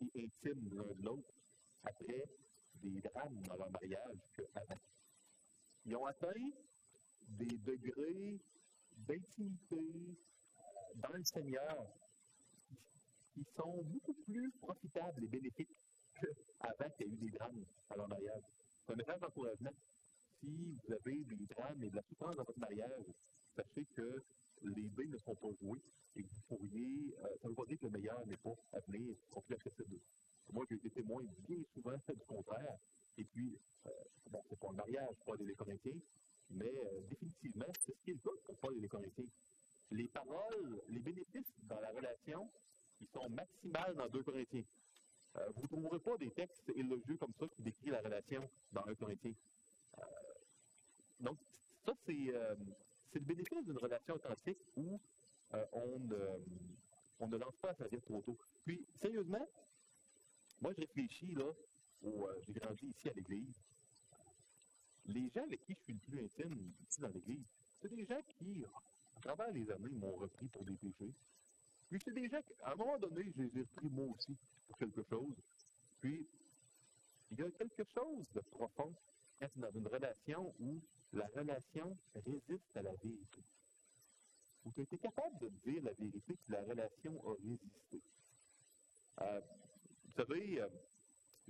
et intimes l'un de l'autre après des drames dans leur mariage qu'avant. Ils ont atteint des degrés d'intimité euh, dans le Seigneur qui sont beaucoup plus profitables et bénéfiques qu'avant qu'il y ait eu des drames à leur mariage. C'est un message d'encouragement. Si vous avez des drames et de la souffrance dans votre mariage, sachez que les dés ne sont pas joués et que vous pourriez. Euh, ça ne veut pas dire que le meilleur n'est pas à venir, qu'on plus accessible. Moi, j'ai été témoin bien souvent du contraire. Et puis, euh, c'est pas un mariage, pas des Corinthiens, mais euh, définitivement, c'est ce qui est le pour Paul et les Corinthiens. Les paroles, les bénéfices dans la relation, ils sont maximales dans 2 Corinthiens. Euh, vous ne trouverez pas des textes élogieux comme ça qui décrivent la relation dans 1 Corinthien. Euh, donc, ça, c'est, le bénéfice d'une relation authentique où on, ne lance pas à sa vie trop tôt. Puis, sérieusement, moi, je réfléchis, là, j'ai grandi ici à l'Église les gens avec qui je suis le plus intime ici dans l'Église, c'est des gens qui, à travers les années, m'ont repris pour des péchés. Puis c'est des gens qui, à un moment donné, je les ai repris moi aussi pour quelque chose. Puis, il y a quelque chose de profond es dans une relation où la relation résiste à la vérité. Où tu été capable de dire la vérité, que la relation a résisté. Euh, vous savez, euh,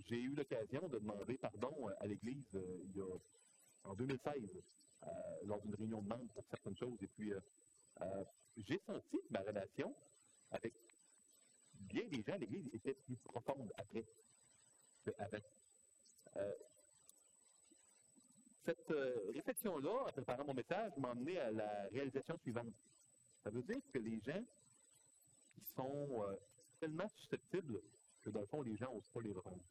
j'ai eu l'occasion de demander pardon à l'Église euh, il y a en 2016, euh, lors d'une réunion de membres pour certaines choses. Et puis, euh, euh, j'ai senti que ma relation avec bien des gens à l'Église était plus profonde après qu'avant. cette réflexion-là, en préparant mon message, m'a amené à la réalisation suivante. Ça veut dire que les gens sont tellement susceptibles que, dans le fond, les gens n'osent pas les reprendre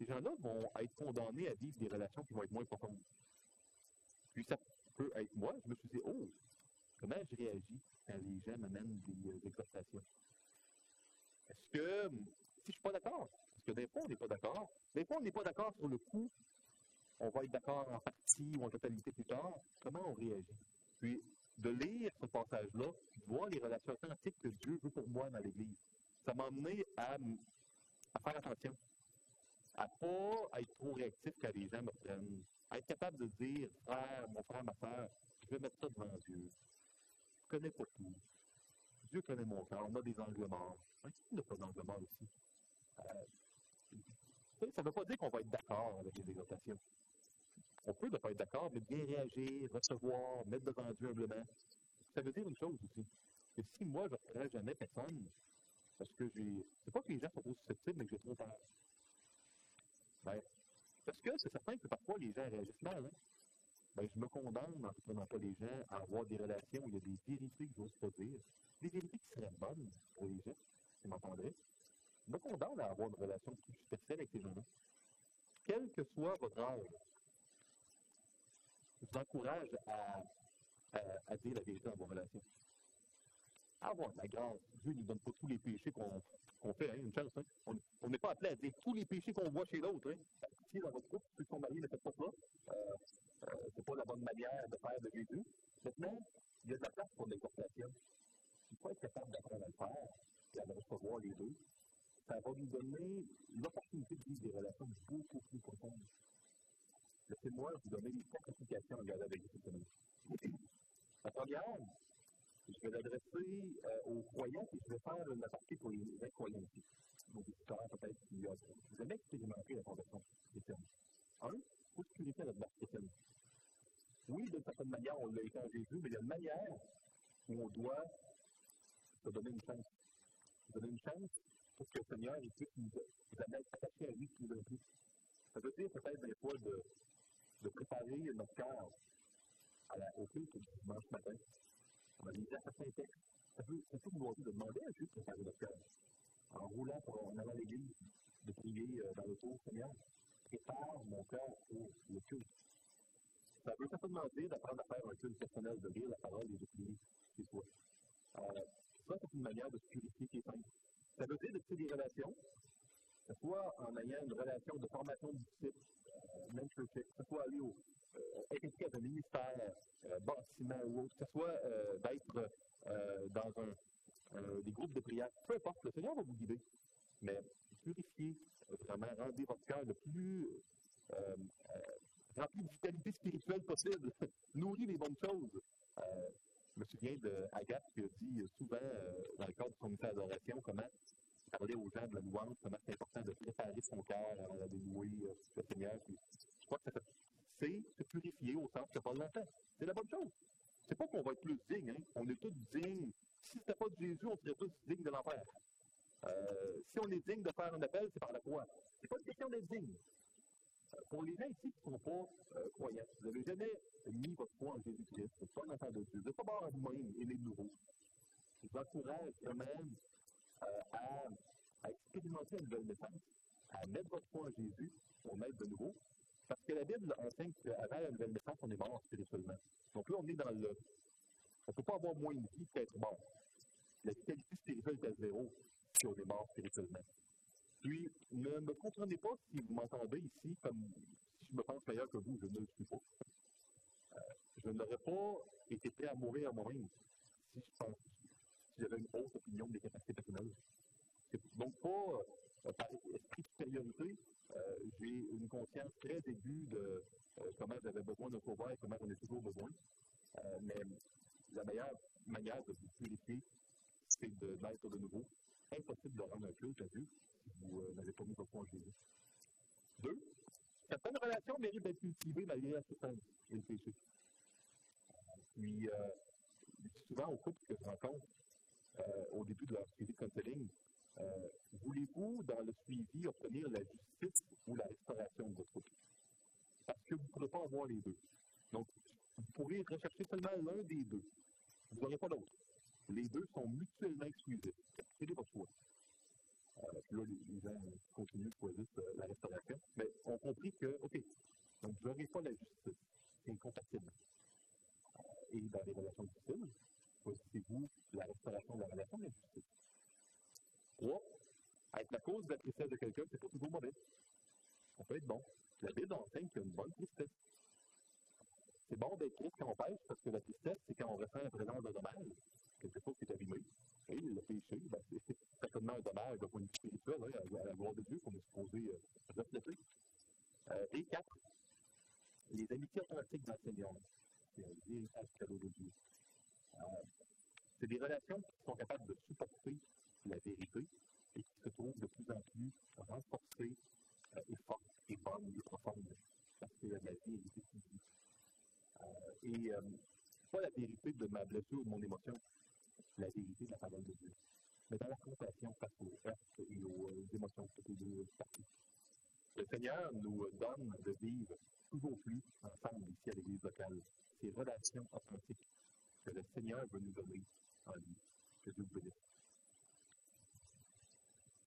ces gens-là vont être condamnés à vivre des relations qui vont être moins profondes. Puis ça peut être moi, je me suis dit, oh, comment je réagis quand les gens m'amènent des, euh, exhortations? Est-ce que, si je ne suis pas d'accord, parce que des fois, on n'est pas d'accord, des fois, on n'est pas d'accord sur le coup, on va être d'accord en partie ou en totalité plus tard, comment on réagit? Puis, de lire ce passage-là, de voir les relations authentiques que Dieu veut pour moi dans l'Église, ça m'a amené à, à faire attention à pas être trop réactif quand les gens me prennent, à être capable de dire, frère, mon frère, ma soeur, je vais mettre ça devant Dieu. Je ne connais pas tout. Dieu connaît mon cœur. On a des angles morts. Qui n'a pas d'angle mort ici? Euh, ça ne veut pas dire qu'on va être d'accord avec les exhortations. On peut ne pas être d'accord, mais bien réagir, recevoir, mettre devant Dieu humblement. Ça veut dire une chose aussi. Que si moi, je ne jamais personne, parce que j'ai. C'est pas que les gens sont trop susceptibles, mais que j'ai trop peur. Ben, parce que c'est certain que parfois les gens réagissent mal. Hein? Ben, je me condamne en ne prenant pas les gens à avoir des relations où il y a des vérités que je n'ose pas dire, des vérités qui seraient bonnes pour les gens, qui m'entendraient. Je me condamne à avoir une relation plus superficielle avec ces gens-là. Quel que soit votre âge, je vous encourage à, à, dire la vérité dans vos relations. Avoir de la grâce. Dieu ne nous donne pas tous les péchés qu'on fait, hein, une chance. Hein. On n'est pas appelé à dire tous les péchés qu'on voit chez l'autre. Hein. Si dans votre groupe, ceux qui mariés ne faites pas ça, euh, euh, c'est pas la bonne manière de faire de Jésus. Maintenant, il y a de la place pour l'exhortation. Il faut être capable d'apprendre à le faire et à recevoir les deux. Ça va nous donner l'opportunité de vivre des relations beaucoup plus profondes. Laissez-moi vous donner les quatre applications regarder avec vous La première, je vais l'adresser euh, aux croyants et je vais faire une partie pour les incroyants. Donc, peut-être qui ont jamais expérimenté la conversion chrétienne. Un, il se purifier notre base chrétienne. Oui, d'une certaine manière, on l'a été Jésus, mais il y a une manière où on doit se donner une chance. Se donner une chance pour que le Seigneur puisse nous, nous à à lui plus en plus. Ça veut dire peut-être des fois de, préparer notre cœur au culte du dimanche matin on va. Ça peut, ça peut vous de demander à Dieu de cœur. En roulant en allant à l'église, de prier euh, dans le tour, Seigneur, prépare mon cœur pour le culte. Ça veut certainement dire d'apprendre à faire un culte personnel, de lire la parole et de prier chez soi. Ça, c'est une manière de se purifier qui est simple. Ça veut dire de créer des relations, ce soit en ayant une relation de formation de disciples, euh, mentorship, que ce soit aller au, euh, impliqué dans un ministère, euh, bâtiment ou autre, que ce soit euh, d'être dans un, euh, des groupes de prière, peu importe, le Seigneur va vous guider. Mais purifiez vraiment, rendez votre cœur le plus euh, euh, rempli de vitalité spirituelle possible, nourris les bonnes choses. je me souviens d'Agathe qui a dit souvent dans le cadre de son ministère d'adoration comment parler aux gens de la louange, comment c'est important de préparer son cœur avant d'aller louer le Seigneur. je crois que ça c'est se purifier au sens que pas longtemps. C'est la bonne chose. C'est pas qu'on va être plus digne, hein? on est tous dignes. Si c'était pas de Jésus, on serait tous dignes de l'enfer. Euh, si on est digne de faire un appel, c'est par la croix. C'est pas une question d'être digne. Euh, pour les gens ici qui ne sont pas euh, croyants, vous n'avez jamais mis votre foi en Jésus-Christ, vous n'êtes pas un enfant de Dieu, vous n'êtes pas mort à vous-même et les nouveaux. Je vous encourage quand même à, à, expérimenter une nouvelle naissance, à mettre votre foi en Jésus pour naître de nouveau. Parce que la Bible enseigne qu'avant la nouvelle naissance, on est mort spirituellement. Donc là, on est dans le. On ne peut pas avoir moins de vie qu'être mort. La vitalité spirituelle est à zéro si on est mort spirituellement. Puis, ne me comprenez pas si vous m'entendez ici comme si je me pense meilleur que vous, je ne le suis pas. Euh, je n'aurais pas été prêt à mourir à moi-même si si j'avais une haute opinion des capacités personnelles. donc pas esprit de supériorité, euh, j'ai une conscience très aiguë de comment j'avais besoin de sauveur et comment j'en ai toujours besoin. mais la meilleure manière de vous purifier, c'est de naître de nouveau impossible de rendre un culte à Dieu si vous euh, n'avez pas mis votre foi en Jésus. Deux, certaines relations méritent d'être cultivées malgré la souffrance et le. Puis, euh, souvent au couple que je rencontre euh, au début de leur suivi de counseling, euh, voulez-vous, dans le suivi, obtenir la justice ou la restauration de votre couple? Parce que vous ne pourrez pas avoir les deux. Donc, vous pourrez rechercher seulement l'un des deux. Vous n'aurez pas l'autre. Les deux sont mutuellement exclusifs. C'est votre choix. Euh, là, les, gens continuent de choisir euh, la restauration. Mais on compris que, OK, donc vous n'aurez pas la justice. C'est incompatible. Euh, et dans les relations difficiles, choisissez-vous la restauration de la relation de la justice. Trois, être la cause de la tristesse de quelqu'un, c'est pas toujours mauvais. Ça peut être bon. La Bible enseigne qu'il y a une bonne tristesse. C'est bon d'être triste quand on pêche, parce que la tristesse, c'est quand on ressent la présence de dommage quelque chose qui est abîmé. Et le péché, ben, c'est certainement un dommage d'un point de vue spirituel, hein, à, la gloire de Dieu qu'on est supposé euh, refléter. Euh, et quatre, les amitiés authentiques dans Seigneur. C'est un véritable cadeau de Dieu. Euh, c'est des relations qui sont capables de supporter la vérité et qui se trouvent de plus en plus renforcées euh, et fortes et bonnes et profondes parce que la vérité est vie. Euh, et euh, pas la vérité de ma blessure ou de mon émotion, la vérité de la parole de Dieu. Mais dans la compassion face aux heurts et aux émotions que les parties. Le Seigneur nous donne de vivre toujours plus ensemble ici à l'Église locale. Ces relations authentiques que le Seigneur veut nous donner en lui.